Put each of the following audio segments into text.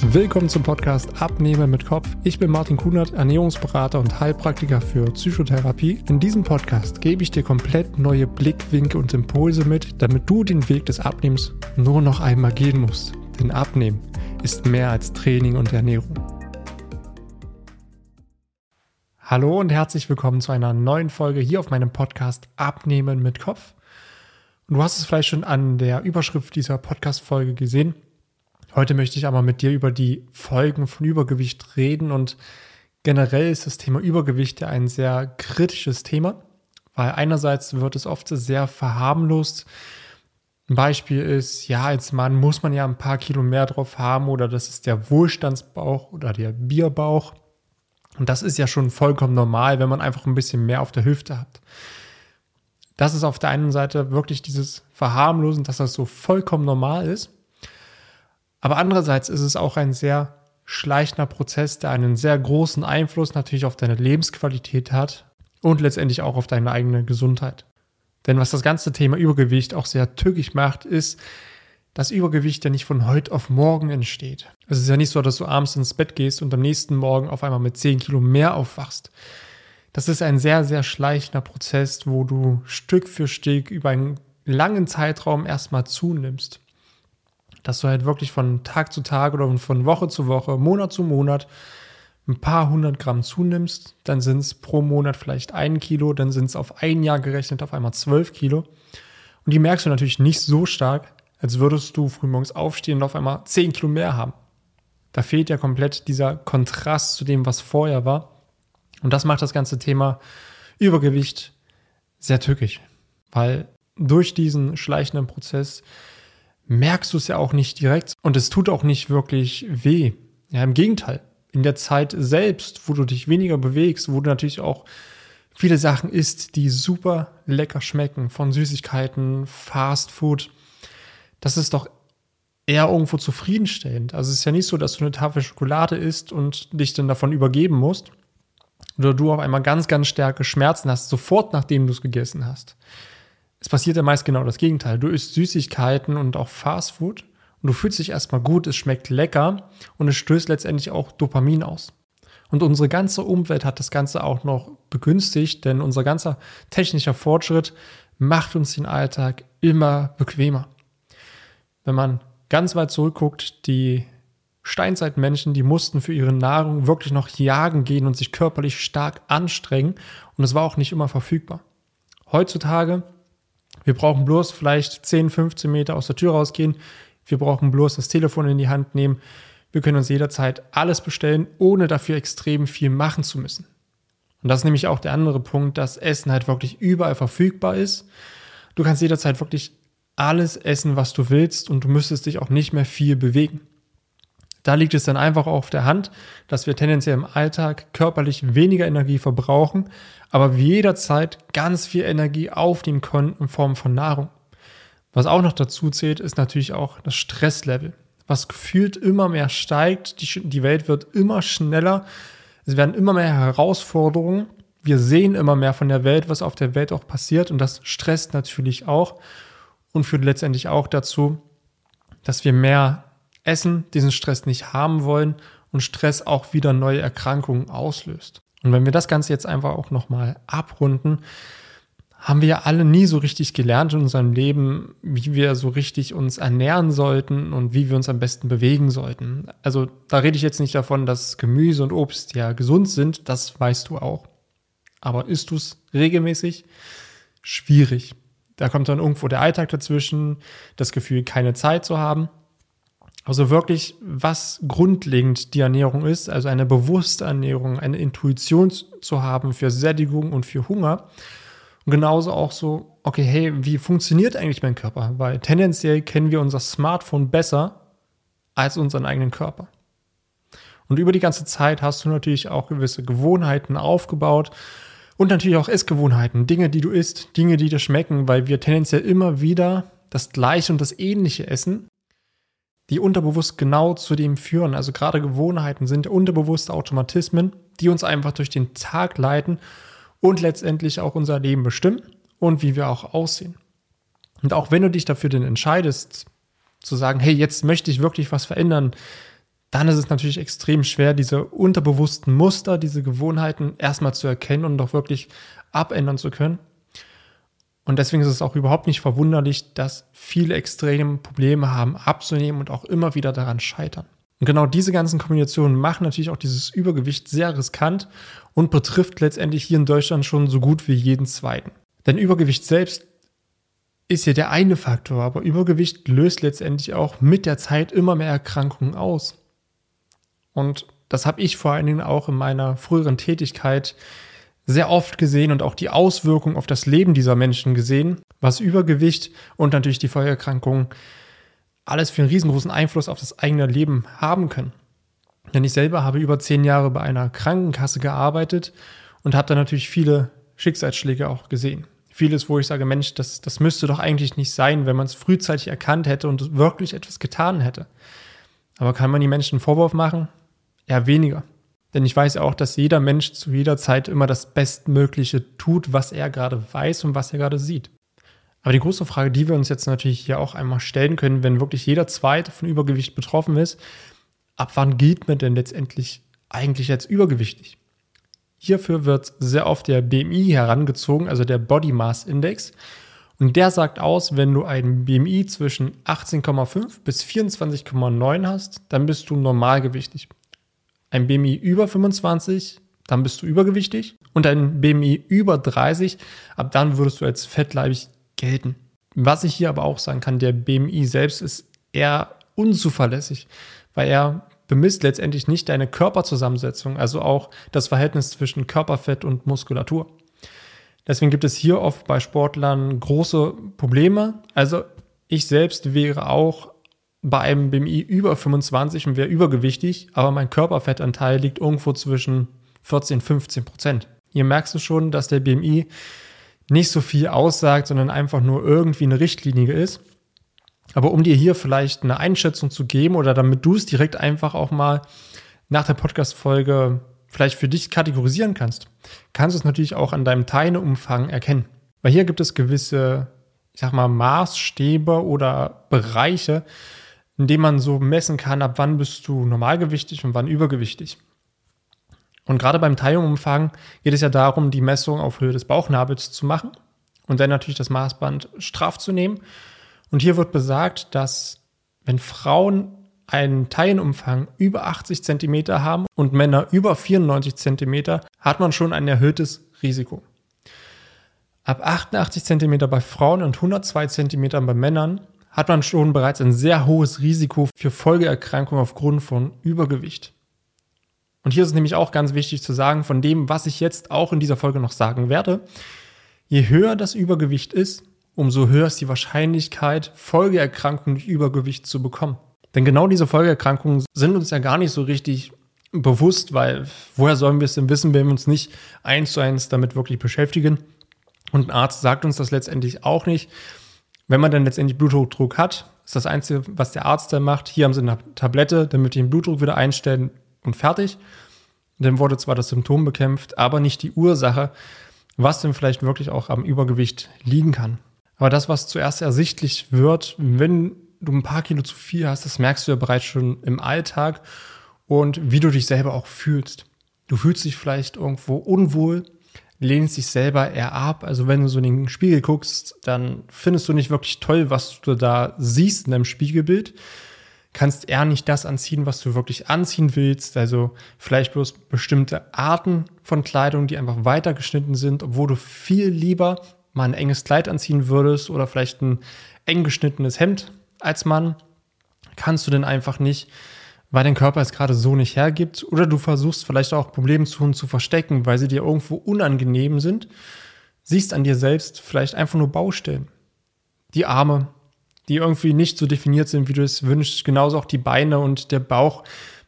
Willkommen zum Podcast Abnehmen mit Kopf. Ich bin Martin Kunert, Ernährungsberater und Heilpraktiker für Psychotherapie. In diesem Podcast gebe ich dir komplett neue Blickwinkel und Impulse mit, damit du den Weg des Abnehmens nur noch einmal gehen musst. Denn Abnehmen ist mehr als Training und Ernährung. Hallo und herzlich willkommen zu einer neuen Folge hier auf meinem Podcast Abnehmen mit Kopf. Du hast es vielleicht schon an der Überschrift dieser Podcast-Folge gesehen. Heute möchte ich aber mit dir über die Folgen von Übergewicht reden und generell ist das Thema Übergewicht ja ein sehr kritisches Thema, weil einerseits wird es oft sehr verharmlost. Ein Beispiel ist, ja, als Mann muss man ja ein paar Kilo mehr drauf haben oder das ist der Wohlstandsbauch oder der Bierbauch. Und das ist ja schon vollkommen normal, wenn man einfach ein bisschen mehr auf der Hüfte hat. Das ist auf der einen Seite wirklich dieses Verharmlosen, dass das so vollkommen normal ist. Aber andererseits ist es auch ein sehr schleichender Prozess, der einen sehr großen Einfluss natürlich auf deine Lebensqualität hat und letztendlich auch auf deine eigene Gesundheit. Denn was das ganze Thema Übergewicht auch sehr tückisch macht, ist, dass Übergewicht ja nicht von heute auf morgen entsteht. Es ist ja nicht so, dass du abends ins Bett gehst und am nächsten Morgen auf einmal mit 10 Kilo mehr aufwachst. Das ist ein sehr, sehr schleichender Prozess, wo du Stück für Stück über einen langen Zeitraum erstmal zunimmst dass du halt wirklich von Tag zu Tag oder von Woche zu Woche, Monat zu Monat ein paar hundert Gramm zunimmst, dann sind es pro Monat vielleicht ein Kilo, dann sind es auf ein Jahr gerechnet auf einmal zwölf Kilo. Und die merkst du natürlich nicht so stark, als würdest du frühmorgens aufstehen und auf einmal zehn Kilo mehr haben. Da fehlt ja komplett dieser Kontrast zu dem, was vorher war. Und das macht das ganze Thema Übergewicht sehr tückisch, weil durch diesen schleichenden Prozess merkst du es ja auch nicht direkt und es tut auch nicht wirklich weh. Ja, im Gegenteil. In der Zeit selbst, wo du dich weniger bewegst, wo du natürlich auch viele Sachen isst, die super lecker schmecken, von Süßigkeiten, Fast Food, das ist doch eher irgendwo zufriedenstellend. Also es ist ja nicht so, dass du eine Tafel Schokolade isst und dich dann davon übergeben musst oder du auf einmal ganz, ganz starke Schmerzen hast, sofort nachdem du es gegessen hast es passiert ja meist genau das Gegenteil. Du isst Süßigkeiten und auch Fastfood und du fühlst dich erstmal gut, es schmeckt lecker und es stößt letztendlich auch Dopamin aus. Und unsere ganze Umwelt hat das Ganze auch noch begünstigt, denn unser ganzer technischer Fortschritt macht uns den Alltag immer bequemer. Wenn man ganz weit zurückguckt, die Steinzeitmenschen, die mussten für ihre Nahrung wirklich noch jagen gehen und sich körperlich stark anstrengen und es war auch nicht immer verfügbar. Heutzutage wir brauchen bloß vielleicht 10, 15 Meter aus der Tür rausgehen. Wir brauchen bloß das Telefon in die Hand nehmen. Wir können uns jederzeit alles bestellen, ohne dafür extrem viel machen zu müssen. Und das ist nämlich auch der andere Punkt, dass Essen halt wirklich überall verfügbar ist. Du kannst jederzeit wirklich alles essen, was du willst und du müsstest dich auch nicht mehr viel bewegen. Da liegt es dann einfach auf der Hand, dass wir tendenziell im Alltag körperlich weniger Energie verbrauchen, aber jederzeit ganz viel Energie aufnehmen können in Form von Nahrung. Was auch noch dazu zählt, ist natürlich auch das Stresslevel, was gefühlt immer mehr steigt. Die, die Welt wird immer schneller. Es werden immer mehr Herausforderungen. Wir sehen immer mehr von der Welt, was auf der Welt auch passiert. Und das stresst natürlich auch und führt letztendlich auch dazu, dass wir mehr essen, diesen Stress nicht haben wollen und Stress auch wieder neue Erkrankungen auslöst. Und wenn wir das Ganze jetzt einfach auch nochmal abrunden, haben wir ja alle nie so richtig gelernt in unserem Leben, wie wir so richtig uns ernähren sollten und wie wir uns am besten bewegen sollten. Also da rede ich jetzt nicht davon, dass Gemüse und Obst ja gesund sind, das weißt du auch. Aber isst du es regelmäßig? Schwierig. Da kommt dann irgendwo der Alltag dazwischen, das Gefühl, keine Zeit zu haben. Also wirklich, was grundlegend die Ernährung ist, also eine bewusste Ernährung, eine Intuition zu haben für Sättigung und für Hunger. Und genauso auch so, okay, hey, wie funktioniert eigentlich mein Körper? Weil tendenziell kennen wir unser Smartphone besser als unseren eigenen Körper. Und über die ganze Zeit hast du natürlich auch gewisse Gewohnheiten aufgebaut und natürlich auch Essgewohnheiten, Dinge, die du isst, Dinge, die dir schmecken, weil wir tendenziell immer wieder das Gleiche und das Ähnliche essen die unterbewusst genau zu dem führen. Also gerade Gewohnheiten sind unterbewusste Automatismen, die uns einfach durch den Tag leiten und letztendlich auch unser Leben bestimmen und wie wir auch aussehen. Und auch wenn du dich dafür denn entscheidest, zu sagen, hey, jetzt möchte ich wirklich was verändern, dann ist es natürlich extrem schwer, diese unterbewussten Muster, diese Gewohnheiten erstmal zu erkennen und doch wirklich abändern zu können. Und deswegen ist es auch überhaupt nicht verwunderlich, dass viele extreme Probleme haben, abzunehmen und auch immer wieder daran scheitern. Und genau diese ganzen Kombinationen machen natürlich auch dieses Übergewicht sehr riskant und betrifft letztendlich hier in Deutschland schon so gut wie jeden zweiten. Denn Übergewicht selbst ist ja der eine Faktor, aber Übergewicht löst letztendlich auch mit der Zeit immer mehr Erkrankungen aus. Und das habe ich vor allen Dingen auch in meiner früheren Tätigkeit sehr oft gesehen und auch die Auswirkungen auf das Leben dieser Menschen gesehen, was Übergewicht und natürlich die Feuererkrankungen alles für einen riesengroßen Einfluss auf das eigene Leben haben können. Denn ich selber habe über zehn Jahre bei einer Krankenkasse gearbeitet und habe da natürlich viele Schicksalsschläge auch gesehen. Vieles, wo ich sage, Mensch, das, das müsste doch eigentlich nicht sein, wenn man es frühzeitig erkannt hätte und wirklich etwas getan hätte. Aber kann man die Menschen einen Vorwurf machen? Eher weniger. Denn ich weiß auch, dass jeder Mensch zu jeder Zeit immer das Bestmögliche tut, was er gerade weiß und was er gerade sieht. Aber die große Frage, die wir uns jetzt natürlich hier auch einmal stellen können, wenn wirklich jeder Zweite von Übergewicht betroffen ist, ab wann gilt man denn letztendlich eigentlich als übergewichtig? Hierfür wird sehr oft der BMI herangezogen, also der Body Mass Index. Und der sagt aus, wenn du ein BMI zwischen 18,5 bis 24,9 hast, dann bist du normalgewichtig. Ein BMI über 25, dann bist du übergewichtig. Und ein BMI über 30, ab dann würdest du als fettleibig gelten. Was ich hier aber auch sagen kann, der BMI selbst ist eher unzuverlässig, weil er bemisst letztendlich nicht deine Körperzusammensetzung, also auch das Verhältnis zwischen Körperfett und Muskulatur. Deswegen gibt es hier oft bei Sportlern große Probleme. Also ich selbst wäre auch bei einem BMI über 25 und wäre übergewichtig, aber mein Körperfettanteil liegt irgendwo zwischen 14 und 15 Prozent. Hier merkst du schon, dass der BMI nicht so viel aussagt, sondern einfach nur irgendwie eine Richtlinie ist. Aber um dir hier vielleicht eine Einschätzung zu geben oder damit du es direkt einfach auch mal nach der Podcast-Folge vielleicht für dich kategorisieren kannst, kannst du es natürlich auch an deinem Teileumfang erkennen. Weil hier gibt es gewisse, ich sag mal, Maßstäbe oder Bereiche, in denen man so messen kann, ab wann bist du normalgewichtig und wann übergewichtig. Und gerade beim Teilumfang geht es ja darum, die Messung auf Höhe des Bauchnabels zu machen und dann natürlich das Maßband straff zu nehmen. Und hier wird besagt, dass wenn Frauen einen Teilenumfang über 80 Zentimeter haben und Männer über 94 Zentimeter, hat man schon ein erhöhtes Risiko. Ab 88 Zentimeter bei Frauen und 102 Zentimetern bei Männern hat man schon bereits ein sehr hohes Risiko für Folgeerkrankungen aufgrund von Übergewicht. Und hier ist es nämlich auch ganz wichtig zu sagen, von dem, was ich jetzt auch in dieser Folge noch sagen werde, je höher das Übergewicht ist, umso höher ist die Wahrscheinlichkeit, Folgeerkrankungen durch Übergewicht zu bekommen. Denn genau diese Folgeerkrankungen sind uns ja gar nicht so richtig bewusst, weil woher sollen wir es denn wissen, wenn wir uns nicht eins zu eins damit wirklich beschäftigen? Und ein Arzt sagt uns das letztendlich auch nicht. Wenn man dann letztendlich Bluthochdruck hat, ist das Einzige, was der Arzt dann macht, hier haben sie eine Tablette, damit die den Blutdruck wieder einstellen, und fertig. Dann wurde zwar das Symptom bekämpft, aber nicht die Ursache, was denn vielleicht wirklich auch am Übergewicht liegen kann. Aber das, was zuerst ersichtlich wird, wenn du ein paar Kilo zu viel hast, das merkst du ja bereits schon im Alltag und wie du dich selber auch fühlst. Du fühlst dich vielleicht irgendwo unwohl, lehnst dich selber eher ab. Also wenn du so in den Spiegel guckst, dann findest du nicht wirklich toll, was du da siehst in deinem Spiegelbild kannst eher nicht das anziehen, was du wirklich anziehen willst. Also vielleicht bloß bestimmte Arten von Kleidung, die einfach weitergeschnitten sind, obwohl du viel lieber mal ein enges Kleid anziehen würdest oder vielleicht ein eng geschnittenes Hemd als Mann. Kannst du denn einfach nicht, weil dein Körper es gerade so nicht hergibt. Oder du versuchst vielleicht auch Probleme zu, zu verstecken, weil sie dir irgendwo unangenehm sind. Siehst an dir selbst vielleicht einfach nur Baustellen. Die Arme, die irgendwie nicht so definiert sind, wie du es wünschst. Genauso auch die Beine und der Bauch,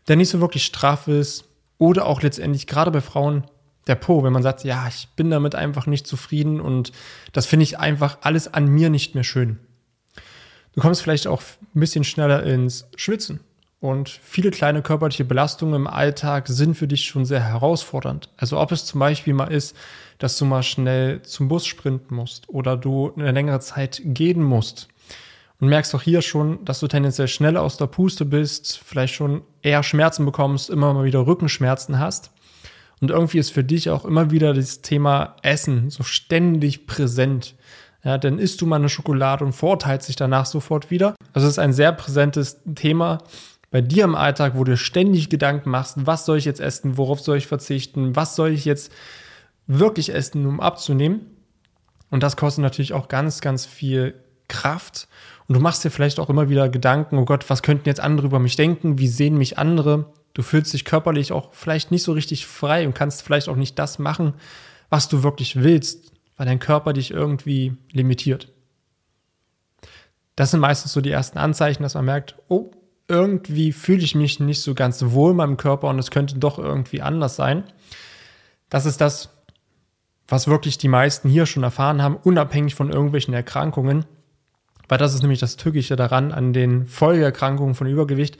der nicht so wirklich straff ist. Oder auch letztendlich gerade bei Frauen der Po, wenn man sagt, ja, ich bin damit einfach nicht zufrieden und das finde ich einfach alles an mir nicht mehr schön. Du kommst vielleicht auch ein bisschen schneller ins Schwitzen. Und viele kleine körperliche Belastungen im Alltag sind für dich schon sehr herausfordernd. Also ob es zum Beispiel mal ist, dass du mal schnell zum Bus sprinten musst oder du eine längere Zeit gehen musst und merkst auch hier schon, dass du tendenziell schneller aus der Puste bist, vielleicht schon eher Schmerzen bekommst, immer mal wieder Rückenschmerzen hast. Und irgendwie ist für dich auch immer wieder das Thema Essen so ständig präsent. Ja, dann isst du mal eine Schokolade und vorteilt sich danach sofort wieder. Also es ist ein sehr präsentes Thema bei dir im Alltag, wo du ständig Gedanken machst, was soll ich jetzt essen, worauf soll ich verzichten, was soll ich jetzt wirklich essen, um abzunehmen. Und das kostet natürlich auch ganz, ganz viel Kraft. Und du machst dir vielleicht auch immer wieder Gedanken, oh Gott, was könnten jetzt andere über mich denken? Wie sehen mich andere? Du fühlst dich körperlich auch vielleicht nicht so richtig frei und kannst vielleicht auch nicht das machen, was du wirklich willst, weil dein Körper dich irgendwie limitiert. Das sind meistens so die ersten Anzeichen, dass man merkt, oh, irgendwie fühle ich mich nicht so ganz wohl in meinem Körper und es könnte doch irgendwie anders sein. Das ist das, was wirklich die meisten hier schon erfahren haben, unabhängig von irgendwelchen Erkrankungen. Weil das ist nämlich das Tückische daran an den Folgeerkrankungen von Übergewicht,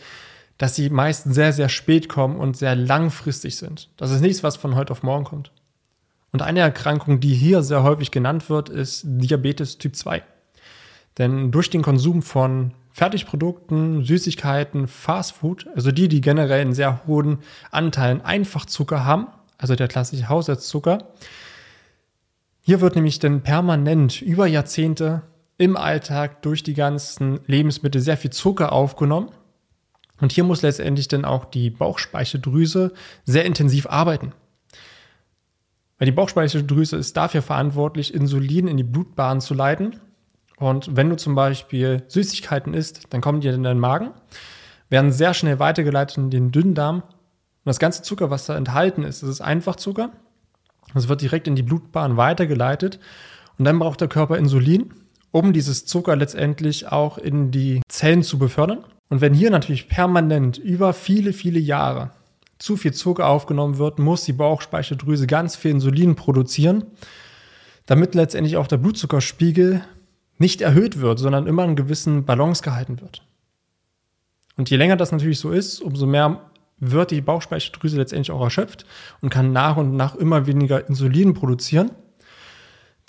dass sie meist sehr, sehr spät kommen und sehr langfristig sind. Das ist nichts, was von heute auf morgen kommt. Und eine Erkrankung, die hier sehr häufig genannt wird, ist Diabetes Typ 2. Denn durch den Konsum von Fertigprodukten, Süßigkeiten, Fastfood, also die, die generell einen sehr hohen Anteilen Einfachzucker haben, also der klassische Haushaltszucker, hier wird nämlich dann permanent über Jahrzehnte im Alltag durch die ganzen Lebensmittel sehr viel Zucker aufgenommen. Und hier muss letztendlich dann auch die Bauchspeicheldrüse sehr intensiv arbeiten. Weil die Bauchspeicheldrüse ist dafür verantwortlich, Insulin in die Blutbahn zu leiten. Und wenn du zum Beispiel Süßigkeiten isst, dann kommen die in deinen Magen, werden sehr schnell weitergeleitet in den Dünndarm. Und das ganze Zucker, was da enthalten ist, das ist Einfachzucker. Es wird direkt in die Blutbahn weitergeleitet und dann braucht der Körper Insulin, um dieses Zucker letztendlich auch in die Zellen zu befördern. Und wenn hier natürlich permanent über viele, viele Jahre zu viel Zucker aufgenommen wird, muss die Bauchspeicheldrüse ganz viel Insulin produzieren, damit letztendlich auch der Blutzuckerspiegel nicht erhöht wird, sondern immer in gewissen Balance gehalten wird. Und je länger das natürlich so ist, umso mehr wird die Bauchspeicheldrüse letztendlich auch erschöpft und kann nach und nach immer weniger Insulin produzieren.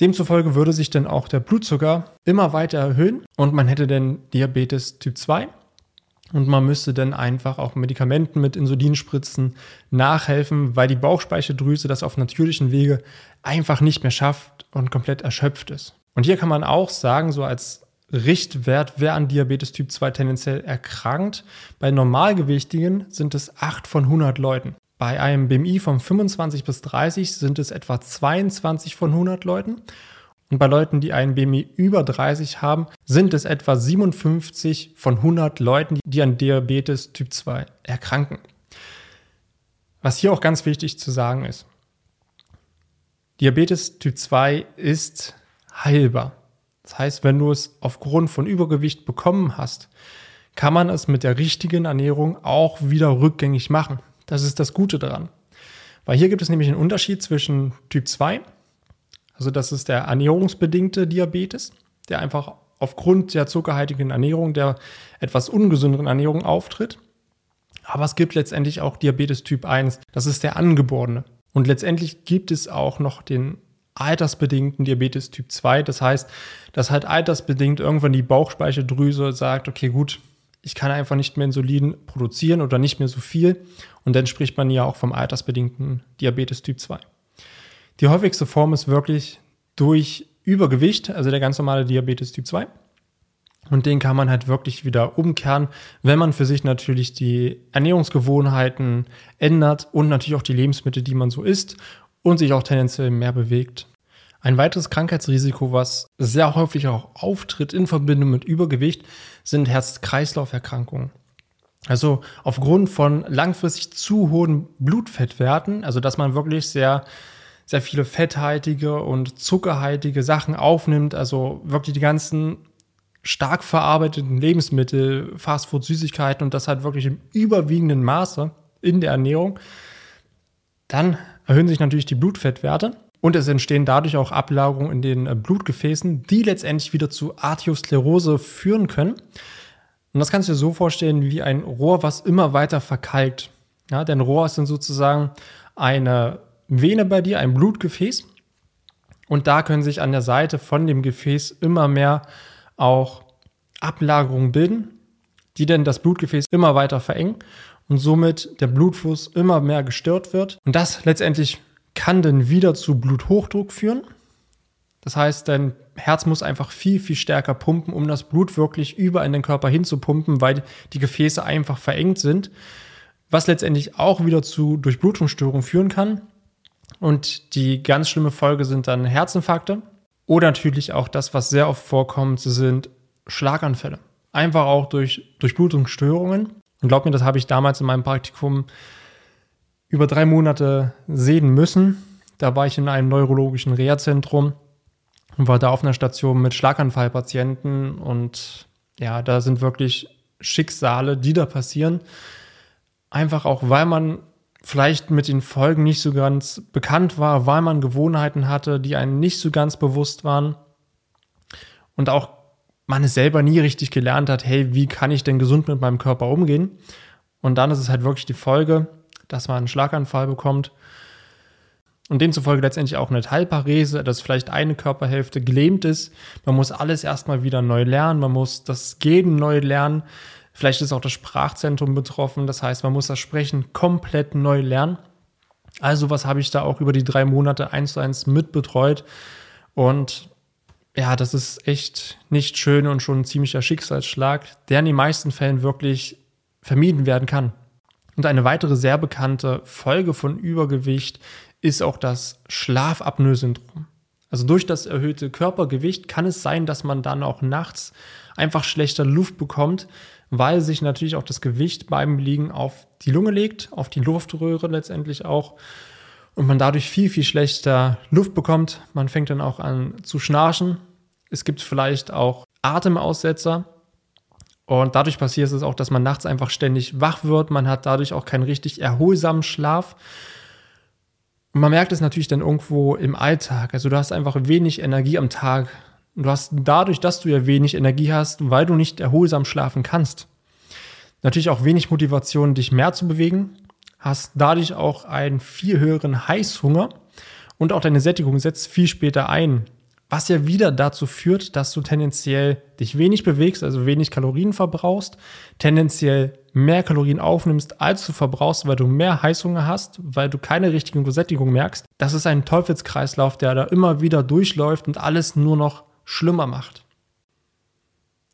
Demzufolge würde sich dann auch der Blutzucker immer weiter erhöhen und man hätte dann Diabetes Typ 2 und man müsste dann einfach auch Medikamenten mit Insulinspritzen nachhelfen, weil die Bauchspeicheldrüse das auf natürlichen Wege einfach nicht mehr schafft und komplett erschöpft ist. Und hier kann man auch sagen, so als Richtwert, wer an Diabetes Typ 2 tendenziell erkrankt. Bei Normalgewichtigen sind es 8 von 100 Leuten. Bei einem BMI von 25 bis 30 sind es etwa 22 von 100 Leuten. Und bei Leuten, die einen BMI über 30 haben, sind es etwa 57 von 100 Leuten, die an Diabetes Typ 2 erkranken. Was hier auch ganz wichtig zu sagen ist, Diabetes Typ 2 ist heilbar. Das heißt, wenn du es aufgrund von Übergewicht bekommen hast, kann man es mit der richtigen Ernährung auch wieder rückgängig machen. Das ist das Gute daran. Weil hier gibt es nämlich einen Unterschied zwischen Typ 2, also das ist der ernährungsbedingte Diabetes, der einfach aufgrund der zuckerhaltigen Ernährung, der etwas ungesünderen Ernährung auftritt. Aber es gibt letztendlich auch Diabetes Typ 1, das ist der angeborene. Und letztendlich gibt es auch noch den altersbedingten Diabetes Typ 2. Das heißt, dass halt altersbedingt irgendwann die Bauchspeicheldrüse sagt, okay, gut, ich kann einfach nicht mehr Insulin produzieren oder nicht mehr so viel. Und dann spricht man ja auch vom altersbedingten Diabetes Typ 2. Die häufigste Form ist wirklich durch Übergewicht, also der ganz normale Diabetes Typ 2. Und den kann man halt wirklich wieder umkehren, wenn man für sich natürlich die Ernährungsgewohnheiten ändert und natürlich auch die Lebensmittel, die man so isst und sich auch tendenziell mehr bewegt. Ein weiteres Krankheitsrisiko, was sehr häufig auch auftritt in Verbindung mit Übergewicht, sind Herz-Kreislauf-Erkrankungen. Also aufgrund von langfristig zu hohen Blutfettwerten, also dass man wirklich sehr, sehr viele fetthaltige und zuckerhaltige Sachen aufnimmt, also wirklich die ganzen stark verarbeiteten Lebensmittel, Fastfood, Süßigkeiten und das halt wirklich im überwiegenden Maße in der Ernährung, dann erhöhen sich natürlich die Blutfettwerte und es entstehen dadurch auch Ablagerungen in den äh, Blutgefäßen, die letztendlich wieder zu Arteriosklerose führen können. Und das kannst du dir so vorstellen wie ein Rohr, was immer weiter verkalkt. Ja, denn Rohr ist dann sozusagen eine Vene bei dir, ein Blutgefäß. Und da können sich an der Seite von dem Gefäß immer mehr auch Ablagerungen bilden, die dann das Blutgefäß immer weiter verengen und somit der Blutfluss immer mehr gestört wird. Und das letztendlich kann dann wieder zu Bluthochdruck führen. Das heißt, dein Herz muss einfach viel, viel stärker pumpen, um das Blut wirklich über in den Körper hinzupumpen, weil die Gefäße einfach verengt sind, was letztendlich auch wieder zu Durchblutungsstörungen führen kann. Und die ganz schlimme Folge sind dann Herzinfarkte oder natürlich auch das, was sehr oft vorkommt, sind Schlaganfälle. Einfach auch durch Durchblutungsstörungen. Und glaub mir, das habe ich damals in meinem Praktikum über drei Monate sehen müssen. Da war ich in einem neurologischen Reha-Zentrum und war da auf einer Station mit Schlaganfallpatienten und ja, da sind wirklich Schicksale, die da passieren. Einfach auch, weil man vielleicht mit den Folgen nicht so ganz bekannt war, weil man Gewohnheiten hatte, die einem nicht so ganz bewusst waren und auch man es selber nie richtig gelernt hat, hey, wie kann ich denn gesund mit meinem Körper umgehen? Und dann ist es halt wirklich die Folge, dass man einen Schlaganfall bekommt und demzufolge letztendlich auch eine Teilparese, dass vielleicht eine Körperhälfte gelähmt ist. Man muss alles erstmal wieder neu lernen, man muss das Geben neu lernen. Vielleicht ist auch das Sprachzentrum betroffen, das heißt, man muss das Sprechen komplett neu lernen. Also was habe ich da auch über die drei Monate eins zu eins mitbetreut und ja, das ist echt nicht schön und schon ein ziemlicher Schicksalsschlag, der in den meisten Fällen wirklich vermieden werden kann. Und eine weitere sehr bekannte Folge von Übergewicht ist auch das Schlafapnoe-Syndrom. Also durch das erhöhte Körpergewicht kann es sein, dass man dann auch nachts einfach schlechter Luft bekommt, weil sich natürlich auch das Gewicht beim Liegen auf die Lunge legt, auf die Luftröhre letztendlich auch und man dadurch viel, viel schlechter Luft bekommt. Man fängt dann auch an zu schnarchen. Es gibt vielleicht auch Atemaussetzer. Und dadurch passiert es auch, dass man nachts einfach ständig wach wird. Man hat dadurch auch keinen richtig erholsamen Schlaf. Und man merkt es natürlich dann irgendwo im Alltag. Also du hast einfach wenig Energie am Tag. Und du hast dadurch, dass du ja wenig Energie hast, weil du nicht erholsam schlafen kannst, natürlich auch wenig Motivation, dich mehr zu bewegen hast dadurch auch einen viel höheren Heißhunger und auch deine Sättigung setzt viel später ein. Was ja wieder dazu führt, dass du tendenziell dich wenig bewegst, also wenig Kalorien verbrauchst, tendenziell mehr Kalorien aufnimmst, als du verbrauchst, weil du mehr Heißhunger hast, weil du keine richtige Sättigung merkst. Das ist ein Teufelskreislauf, der da immer wieder durchläuft und alles nur noch schlimmer macht.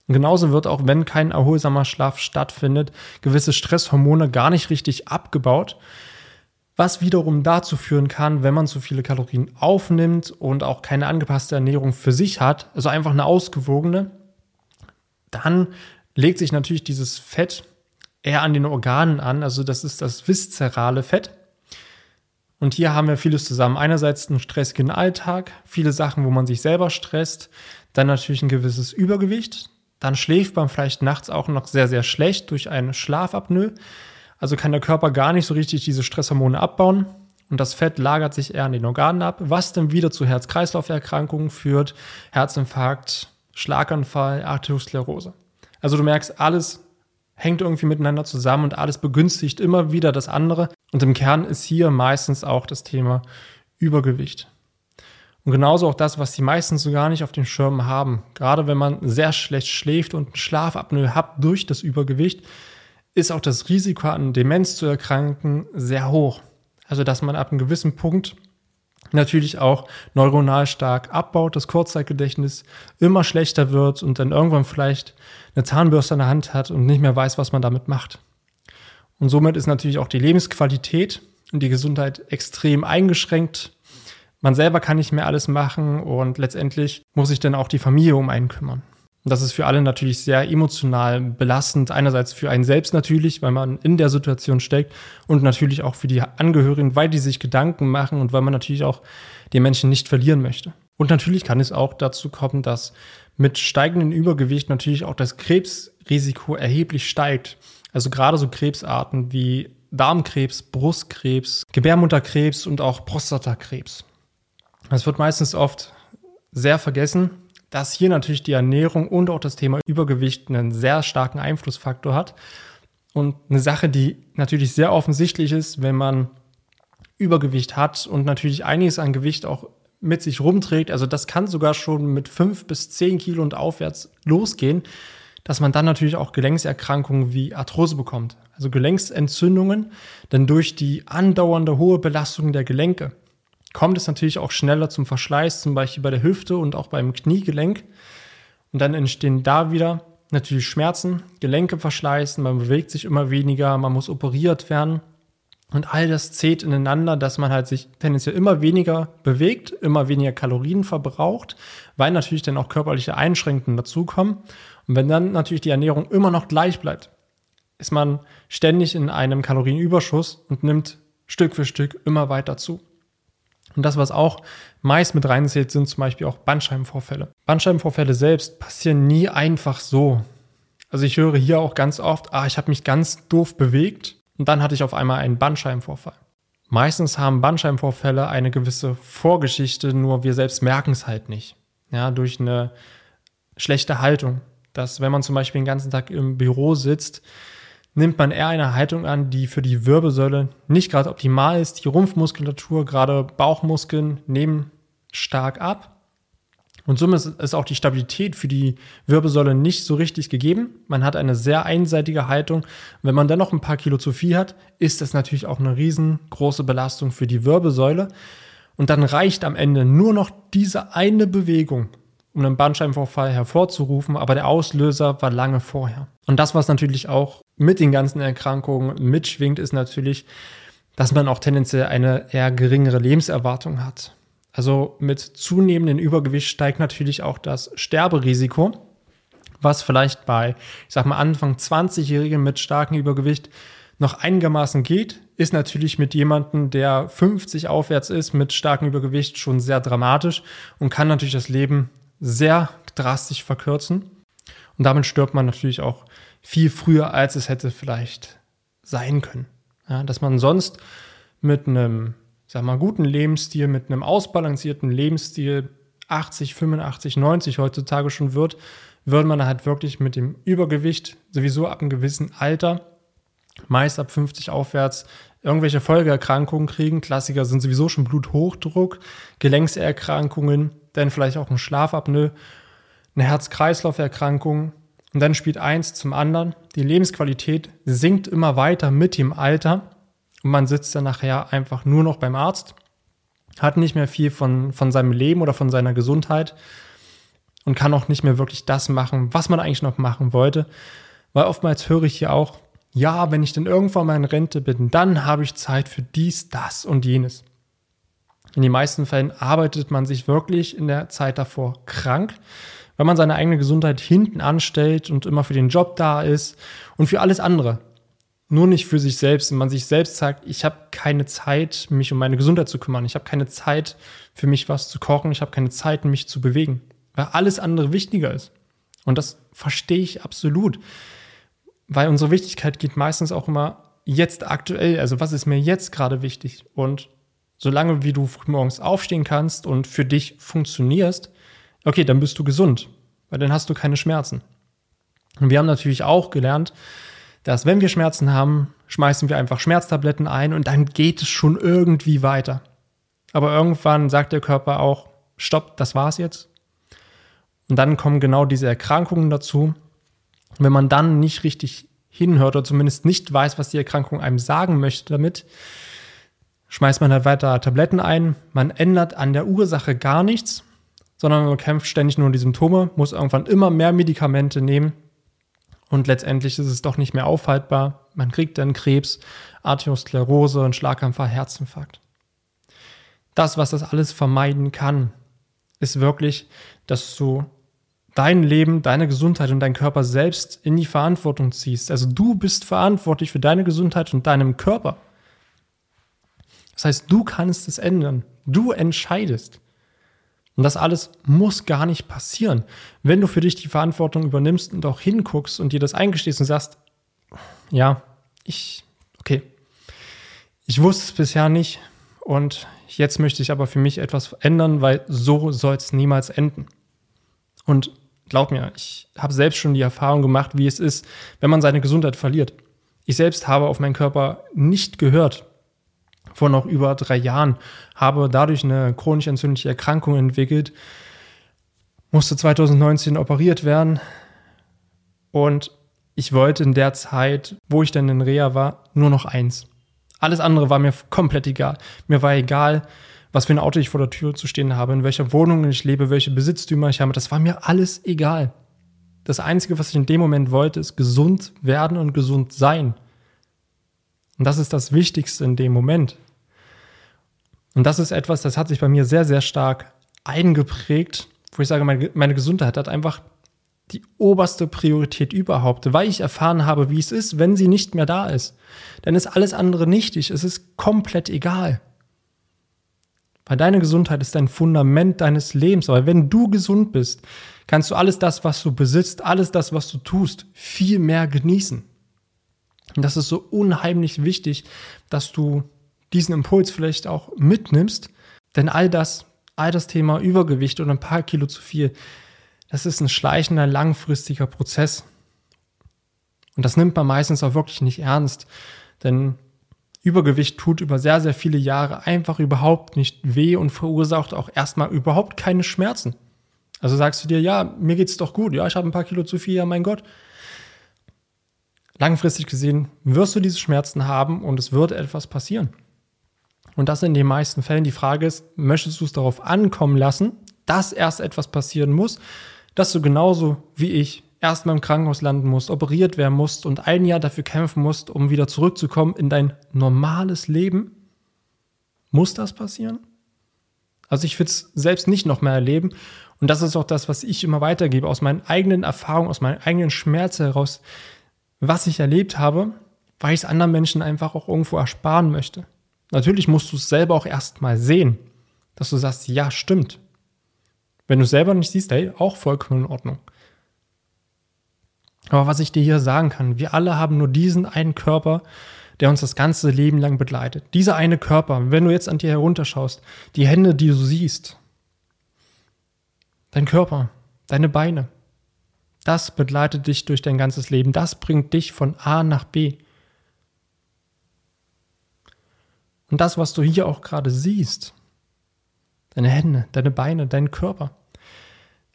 Und genauso wird auch, wenn kein erholsamer Schlaf stattfindet, gewisse Stresshormone gar nicht richtig abgebaut, was wiederum dazu führen kann, wenn man zu viele Kalorien aufnimmt und auch keine angepasste Ernährung für sich hat, also einfach eine ausgewogene, dann legt sich natürlich dieses Fett eher an den Organen an, also das ist das viszerale Fett. Und hier haben wir vieles zusammen. Einerseits einen stressigen Alltag, viele Sachen, wo man sich selber stresst, dann natürlich ein gewisses Übergewicht, dann schläft man vielleicht nachts auch noch sehr, sehr schlecht durch eine Schlafapnoe. Also kann der Körper gar nicht so richtig diese Stresshormone abbauen. Und das Fett lagert sich eher an den Organen ab, was dann wieder zu Herz-Kreislauf-Erkrankungen führt, Herzinfarkt, Schlaganfall, Arteriosklerose. Also du merkst, alles hängt irgendwie miteinander zusammen und alles begünstigt immer wieder das andere. Und im Kern ist hier meistens auch das Thema Übergewicht. Und genauso auch das, was die meisten so gar nicht auf den Schirmen haben. Gerade wenn man sehr schlecht schläft und Schlafapnoe hat durch das Übergewicht, ist auch das Risiko an Demenz zu erkranken sehr hoch. Also dass man ab einem gewissen Punkt natürlich auch neuronal stark abbaut, das Kurzzeitgedächtnis immer schlechter wird und dann irgendwann vielleicht eine Zahnbürste in der Hand hat und nicht mehr weiß, was man damit macht. Und somit ist natürlich auch die Lebensqualität und die Gesundheit extrem eingeschränkt man selber kann nicht mehr alles machen und letztendlich muss sich dann auch die Familie um einen kümmern. Das ist für alle natürlich sehr emotional belastend. Einerseits für einen selbst natürlich, weil man in der Situation steckt und natürlich auch für die Angehörigen, weil die sich Gedanken machen und weil man natürlich auch den Menschen nicht verlieren möchte. Und natürlich kann es auch dazu kommen, dass mit steigendem Übergewicht natürlich auch das Krebsrisiko erheblich steigt. Also gerade so Krebsarten wie Darmkrebs, Brustkrebs, Gebärmutterkrebs und auch Prostatakrebs. Es wird meistens oft sehr vergessen, dass hier natürlich die Ernährung und auch das Thema Übergewicht einen sehr starken Einflussfaktor hat. Und eine Sache, die natürlich sehr offensichtlich ist, wenn man Übergewicht hat und natürlich einiges an Gewicht auch mit sich rumträgt. Also das kann sogar schon mit fünf bis zehn Kilo und aufwärts losgehen. dass man dann natürlich auch Gelenkserkrankungen wie Arthrose bekommt, also Gelenksentzündungen, denn durch die andauernde hohe Belastung der Gelenke kommt es natürlich auch schneller zum Verschleiß, zum Beispiel bei der Hüfte und auch beim Kniegelenk. Und dann entstehen da wieder natürlich Schmerzen, Gelenke verschleißen, man bewegt sich immer weniger, man muss operiert werden. Und all das zählt ineinander, dass man halt sich tendenziell immer weniger bewegt, immer weniger Kalorien verbraucht, weil natürlich dann auch körperliche Einschränkungen dazukommen. Und wenn dann natürlich die Ernährung immer noch gleich bleibt, ist man ständig in einem Kalorienüberschuss und nimmt Stück für Stück immer weiter zu. Und das, was auch meist mit reinzählt, sind zum Beispiel auch Bandscheibenvorfälle. Bandscheibenvorfälle selbst passieren nie einfach so. Also ich höre hier auch ganz oft, ah, ich habe mich ganz doof bewegt und dann hatte ich auf einmal einen Bandscheibenvorfall. Meistens haben Bandscheibenvorfälle eine gewisse Vorgeschichte, nur wir selbst merken es halt nicht. Ja, durch eine schlechte Haltung. Dass, wenn man zum Beispiel den ganzen Tag im Büro sitzt, nimmt man eher eine Haltung an, die für die Wirbelsäule nicht gerade optimal ist. Die Rumpfmuskulatur, gerade Bauchmuskeln, nehmen stark ab. Und somit ist auch die Stabilität für die Wirbelsäule nicht so richtig gegeben. Man hat eine sehr einseitige Haltung. wenn man dann noch ein paar Kilo zu viel hat, ist das natürlich auch eine riesengroße Belastung für die Wirbelsäule. Und dann reicht am Ende nur noch diese eine Bewegung, um einen Bandscheibenvorfall hervorzurufen, aber der Auslöser war lange vorher. Und das, was natürlich auch mit den ganzen Erkrankungen mitschwingt, ist natürlich, dass man auch tendenziell eine eher geringere Lebenserwartung hat. Also mit zunehmendem Übergewicht steigt natürlich auch das Sterberisiko, was vielleicht bei, ich sag mal, Anfang 20-Jährigen mit starkem Übergewicht noch einigermaßen geht, ist natürlich mit jemandem, der 50 aufwärts ist, mit starkem Übergewicht schon sehr dramatisch und kann natürlich das Leben sehr drastisch verkürzen. Und damit stirbt man natürlich auch viel früher, als es hätte vielleicht sein können. Ja, dass man sonst mit einem sag mal, guten Lebensstil, mit einem ausbalancierten Lebensstil 80, 85, 90 heutzutage schon wird, würde man halt wirklich mit dem Übergewicht sowieso ab einem gewissen Alter, meist ab 50 aufwärts, irgendwelche Folgeerkrankungen kriegen. Klassiker sind sowieso schon Bluthochdruck, Gelenkserkrankungen, dann vielleicht auch ein Schlafapnoe, eine Herz-Kreislauf-Erkrankung. Und dann spielt eins zum anderen. Die Lebensqualität sinkt immer weiter mit dem Alter und man sitzt dann nachher einfach nur noch beim Arzt, hat nicht mehr viel von, von seinem Leben oder von seiner Gesundheit und kann auch nicht mehr wirklich das machen, was man eigentlich noch machen wollte. Weil oftmals höre ich hier auch, ja, wenn ich dann irgendwann mal in Rente bin, dann habe ich Zeit für dies, das und jenes. In den meisten Fällen arbeitet man sich wirklich in der Zeit davor krank, weil man seine eigene Gesundheit hinten anstellt und immer für den Job da ist und für alles andere nur nicht für sich selbst und man sich selbst sagt, ich habe keine Zeit, mich um meine Gesundheit zu kümmern. Ich habe keine Zeit, für mich was zu kochen. Ich habe keine Zeit, mich zu bewegen, weil alles andere wichtiger ist. Und das verstehe ich absolut, weil unsere Wichtigkeit geht meistens auch immer jetzt aktuell. Also was ist mir jetzt gerade wichtig? Und solange wie du morgens aufstehen kannst und für dich funktionierst, okay, dann bist du gesund, weil dann hast du keine Schmerzen. Und wir haben natürlich auch gelernt, dass wenn wir Schmerzen haben, schmeißen wir einfach Schmerztabletten ein und dann geht es schon irgendwie weiter. Aber irgendwann sagt der Körper auch, stopp, das war's jetzt. Und dann kommen genau diese Erkrankungen dazu. Und wenn man dann nicht richtig hinhört oder zumindest nicht weiß, was die Erkrankung einem sagen möchte damit, schmeißt man halt weiter Tabletten ein. Man ändert an der Ursache gar nichts, sondern man kämpft ständig nur die Symptome, muss irgendwann immer mehr Medikamente nehmen und letztendlich ist es doch nicht mehr aufhaltbar. Man kriegt dann Krebs, Arteriosklerose und Schlaganfall, Herzinfarkt. Das, was das alles vermeiden kann, ist wirklich, dass du dein Leben, deine Gesundheit und deinen Körper selbst in die Verantwortung ziehst. Also du bist verantwortlich für deine Gesundheit und deinem Körper. Das heißt, du kannst es ändern. Du entscheidest. Und das alles muss gar nicht passieren. Wenn du für dich die Verantwortung übernimmst und auch hinguckst und dir das eingestehst und sagst, ja, ich, okay, ich wusste es bisher nicht und jetzt möchte ich aber für mich etwas ändern, weil so soll es niemals enden. Und glaub mir, ich habe selbst schon die Erfahrung gemacht, wie es ist, wenn man seine Gesundheit verliert. Ich selbst habe auf meinen Körper nicht gehört vor noch über drei Jahren, habe dadurch eine chronisch entzündliche Erkrankung entwickelt, musste 2019 operiert werden Und ich wollte in der Zeit, wo ich dann in Reha war, nur noch eins. Alles andere war mir komplett egal. Mir war egal, was für ein Auto ich vor der Tür zu stehen habe, in welcher Wohnung ich lebe, welche Besitztümer ich habe. Das war mir alles egal. Das Einzige, was ich in dem Moment wollte, ist gesund werden und gesund sein. Und das ist das Wichtigste in dem Moment. Und das ist etwas, das hat sich bei mir sehr, sehr stark eingeprägt, wo ich sage, meine, meine Gesundheit hat einfach die oberste Priorität überhaupt, weil ich erfahren habe, wie es ist, wenn sie nicht mehr da ist. Dann ist alles andere nichtig, es ist komplett egal. Weil deine Gesundheit ist ein Fundament deines Lebens. Aber wenn du gesund bist, kannst du alles das, was du besitzt, alles das, was du tust, viel mehr genießen. Und das ist so unheimlich wichtig, dass du diesen Impuls vielleicht auch mitnimmst. Denn all das, all das Thema Übergewicht und ein paar Kilo zu viel, das ist ein schleichender, langfristiger Prozess. Und das nimmt man meistens auch wirklich nicht ernst. Denn Übergewicht tut über sehr, sehr viele Jahre einfach überhaupt nicht weh und verursacht auch erstmal überhaupt keine Schmerzen. Also sagst du dir, ja, mir geht's doch gut, ja, ich habe ein paar Kilo zu viel, ja, mein Gott. Langfristig gesehen wirst du diese Schmerzen haben und es wird etwas passieren. Und das in den meisten Fällen. Die Frage ist, möchtest du es darauf ankommen lassen, dass erst etwas passieren muss dass du genauso wie ich erstmal im Krankenhaus landen musst, operiert werden musst und ein Jahr dafür kämpfen musst, um wieder zurückzukommen in dein normales Leben? Muss das passieren? Also ich will es selbst nicht noch mehr erleben. Und das ist auch das, was ich immer weitergebe, aus meinen eigenen Erfahrungen, aus meinen eigenen Schmerzen heraus, was ich erlebt habe, weil ich es anderen Menschen einfach auch irgendwo ersparen möchte. Natürlich musst du es selber auch erstmal sehen, dass du sagst, ja, stimmt. Wenn du es selber nicht siehst, hey, auch vollkommen in Ordnung. Aber was ich dir hier sagen kann, wir alle haben nur diesen einen Körper, der uns das ganze Leben lang begleitet. Dieser eine Körper, wenn du jetzt an dir herunterschaust, die Hände, die du siehst, dein Körper, deine Beine, das begleitet dich durch dein ganzes Leben. Das bringt dich von A nach B. Und das, was du hier auch gerade siehst, deine Hände, deine Beine, deinen Körper.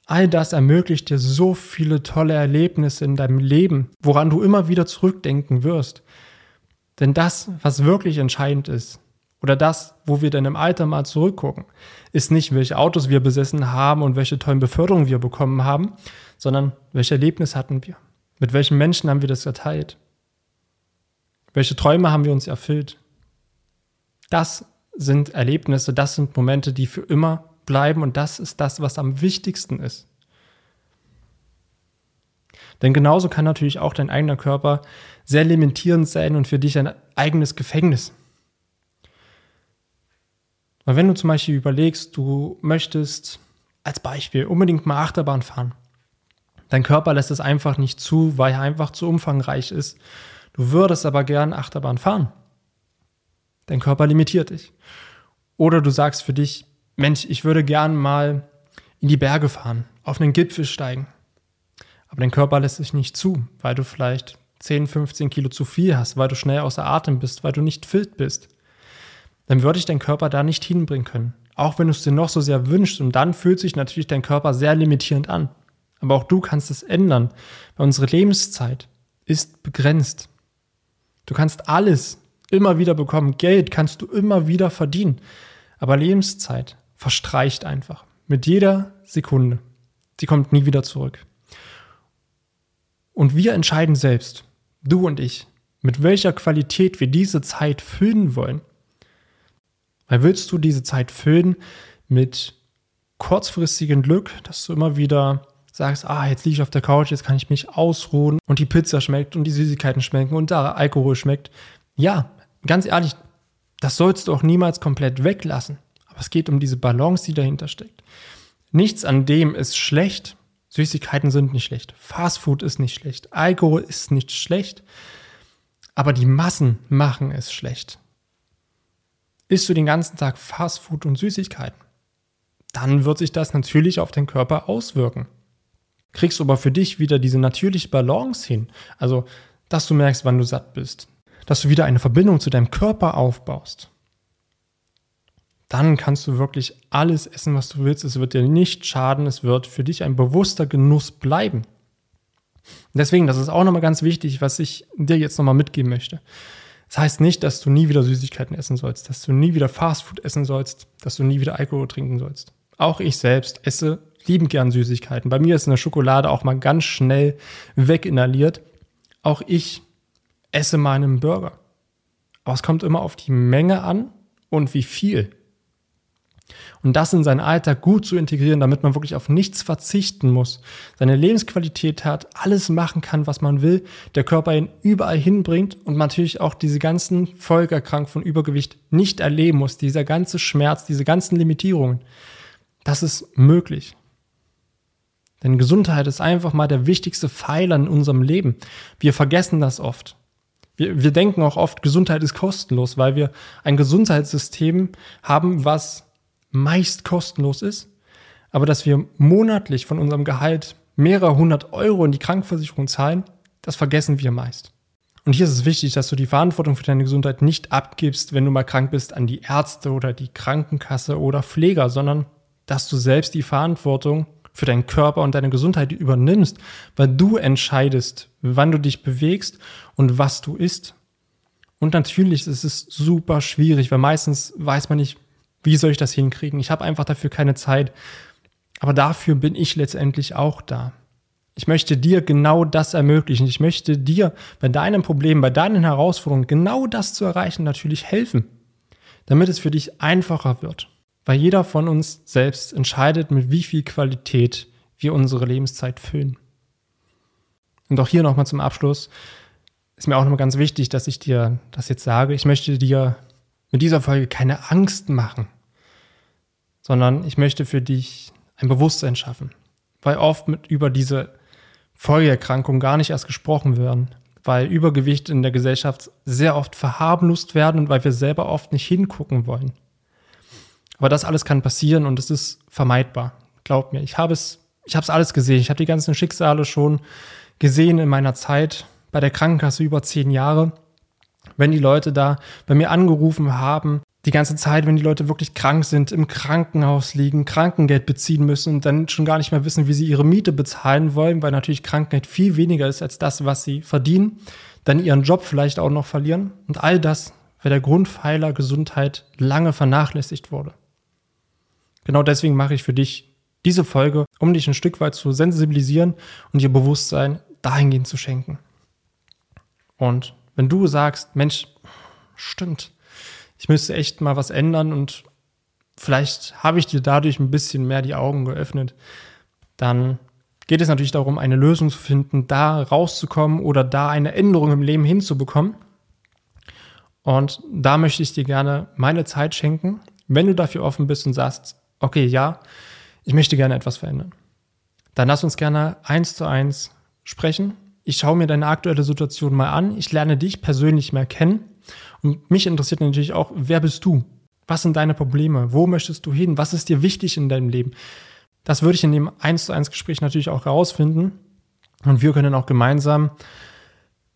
All das ermöglicht dir so viele tolle Erlebnisse in deinem Leben, woran du immer wieder zurückdenken wirst. Denn das, was wirklich entscheidend ist, oder das, wo wir dann im Alter mal zurückgucken, ist nicht, welche Autos wir besessen haben und welche tollen Beförderungen wir bekommen haben, sondern welche Erlebnisse hatten wir? Mit welchen Menschen haben wir das geteilt? Welche Träume haben wir uns erfüllt? Das sind Erlebnisse, das sind Momente, die für immer bleiben und das ist das, was am wichtigsten ist. Denn genauso kann natürlich auch dein eigener Körper sehr limitierend sein und für dich ein eigenes Gefängnis. Weil wenn du zum Beispiel überlegst, du möchtest als Beispiel unbedingt mal Achterbahn fahren, dein Körper lässt es einfach nicht zu, weil er einfach zu umfangreich ist. Du würdest aber gern Achterbahn fahren. Dein Körper limitiert dich. Oder du sagst für dich, Mensch, ich würde gern mal in die Berge fahren, auf einen Gipfel steigen. Aber dein Körper lässt sich nicht zu, weil du vielleicht 10, 15 Kilo zu viel hast, weil du schnell außer Atem bist, weil du nicht fit bist. Dann würde ich deinen Körper da nicht hinbringen können. Auch wenn du es dir noch so sehr wünschst. Und dann fühlt sich natürlich dein Körper sehr limitierend an. Aber auch du kannst es ändern, weil unsere Lebenszeit ist begrenzt. Du kannst alles immer wieder bekommen. Geld kannst du immer wieder verdienen. Aber Lebenszeit verstreicht einfach. Mit jeder Sekunde. Sie kommt nie wieder zurück. Und wir entscheiden selbst, du und ich, mit welcher Qualität wir diese Zeit füllen wollen. Weil willst du diese Zeit füllen mit kurzfristigem Glück, dass du immer wieder sagst, ah, jetzt liege ich auf der Couch, jetzt kann ich mich ausruhen und die Pizza schmeckt und die Süßigkeiten schmecken und der Alkohol schmeckt. Ja, ganz ehrlich, das sollst du auch niemals komplett weglassen. Aber es geht um diese Balance, die dahinter steckt. Nichts an dem ist schlecht. Süßigkeiten sind nicht schlecht. Fastfood ist nicht schlecht. Alkohol ist nicht schlecht. Aber die Massen machen es schlecht. Isst du den ganzen Tag Fastfood und Süßigkeiten, dann wird sich das natürlich auf den Körper auswirken. Kriegst du aber für dich wieder diese natürliche Balance hin, also dass du merkst, wann du satt bist, dass du wieder eine Verbindung zu deinem Körper aufbaust, dann kannst du wirklich alles essen, was du willst. Es wird dir nicht schaden, es wird für dich ein bewusster Genuss bleiben. deswegen, das ist auch nochmal ganz wichtig, was ich dir jetzt nochmal mitgeben möchte. Das heißt nicht, dass du nie wieder Süßigkeiten essen sollst, dass du nie wieder Fastfood essen sollst, dass du nie wieder Alkohol trinken sollst. Auch ich selbst esse liebend gern Süßigkeiten. Bei mir ist eine Schokolade auch mal ganz schnell weginhaliert. Auch ich esse mal Burger. Aber es kommt immer auf die Menge an und wie viel. Und das in seinen Alltag gut zu integrieren, damit man wirklich auf nichts verzichten muss, seine Lebensqualität hat, alles machen kann, was man will, der Körper ihn überall hinbringt und natürlich auch diese ganzen Folgerkrank von Übergewicht nicht erleben muss, dieser ganze Schmerz, diese ganzen Limitierungen. Das ist möglich. Denn Gesundheit ist einfach mal der wichtigste Pfeiler in unserem Leben. Wir vergessen das oft. Wir, wir denken auch oft, Gesundheit ist kostenlos, weil wir ein Gesundheitssystem haben, was meist kostenlos ist, aber dass wir monatlich von unserem Gehalt mehrere hundert Euro in die Krankenversicherung zahlen, das vergessen wir meist. Und hier ist es wichtig, dass du die Verantwortung für deine Gesundheit nicht abgibst, wenn du mal krank bist, an die Ärzte oder die Krankenkasse oder Pfleger, sondern dass du selbst die Verantwortung für deinen Körper und deine Gesundheit übernimmst, weil du entscheidest, wann du dich bewegst und was du isst. Und natürlich ist es super schwierig, weil meistens weiß man nicht, wie soll ich das hinkriegen? Ich habe einfach dafür keine Zeit. Aber dafür bin ich letztendlich auch da. Ich möchte dir genau das ermöglichen. Ich möchte dir bei deinen Problemen, bei deinen Herausforderungen genau das zu erreichen natürlich helfen, damit es für dich einfacher wird. Weil jeder von uns selbst entscheidet, mit wie viel Qualität wir unsere Lebenszeit füllen. Und auch hier nochmal zum Abschluss ist mir auch nochmal ganz wichtig, dass ich dir das jetzt sage. Ich möchte dir mit dieser Folge keine Angst machen, sondern ich möchte für dich ein Bewusstsein schaffen, weil oft mit über diese Folgeerkrankung gar nicht erst gesprochen werden, weil Übergewicht in der Gesellschaft sehr oft verharmlost werden und weil wir selber oft nicht hingucken wollen. Aber das alles kann passieren und es ist vermeidbar. Glaub mir, ich habe es, ich habe es alles gesehen. Ich habe die ganzen Schicksale schon gesehen in meiner Zeit bei der Krankenkasse über zehn Jahre wenn die Leute da bei mir angerufen haben, die ganze Zeit, wenn die Leute wirklich krank sind, im Krankenhaus liegen, Krankengeld beziehen müssen und dann schon gar nicht mehr wissen, wie sie ihre Miete bezahlen wollen, weil natürlich Krankengeld viel weniger ist als das, was sie verdienen, dann ihren Job vielleicht auch noch verlieren und all das, weil der Grundpfeiler Gesundheit lange vernachlässigt wurde. Genau deswegen mache ich für dich diese Folge, um dich ein Stück weit zu sensibilisieren und ihr Bewusstsein dahingehend zu schenken. Und wenn du sagst, Mensch, stimmt, ich müsste echt mal was ändern und vielleicht habe ich dir dadurch ein bisschen mehr die Augen geöffnet, dann geht es natürlich darum, eine Lösung zu finden, da rauszukommen oder da eine Änderung im Leben hinzubekommen. Und da möchte ich dir gerne meine Zeit schenken, wenn du dafür offen bist und sagst, okay, ja, ich möchte gerne etwas verändern. Dann lass uns gerne eins zu eins sprechen ich schaue mir deine aktuelle Situation mal an, ich lerne dich persönlich mehr kennen und mich interessiert natürlich auch, wer bist du? Was sind deine Probleme? Wo möchtest du hin? Was ist dir wichtig in deinem Leben? Das würde ich in dem 1 zu 1 Gespräch natürlich auch herausfinden und wir können auch gemeinsam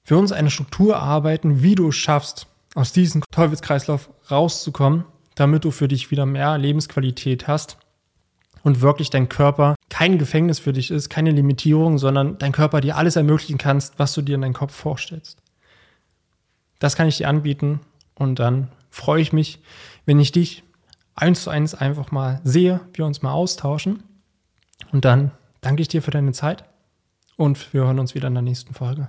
für uns eine Struktur arbeiten, wie du es schaffst, aus diesem Teufelskreislauf rauszukommen, damit du für dich wieder mehr Lebensqualität hast und wirklich dein Körper kein Gefängnis für dich ist, keine Limitierung, sondern dein Körper dir alles ermöglichen kannst, was du dir in deinem Kopf vorstellst. Das kann ich dir anbieten und dann freue ich mich, wenn ich dich eins zu eins einfach mal sehe, wir uns mal austauschen und dann danke ich dir für deine Zeit und wir hören uns wieder in der nächsten Folge.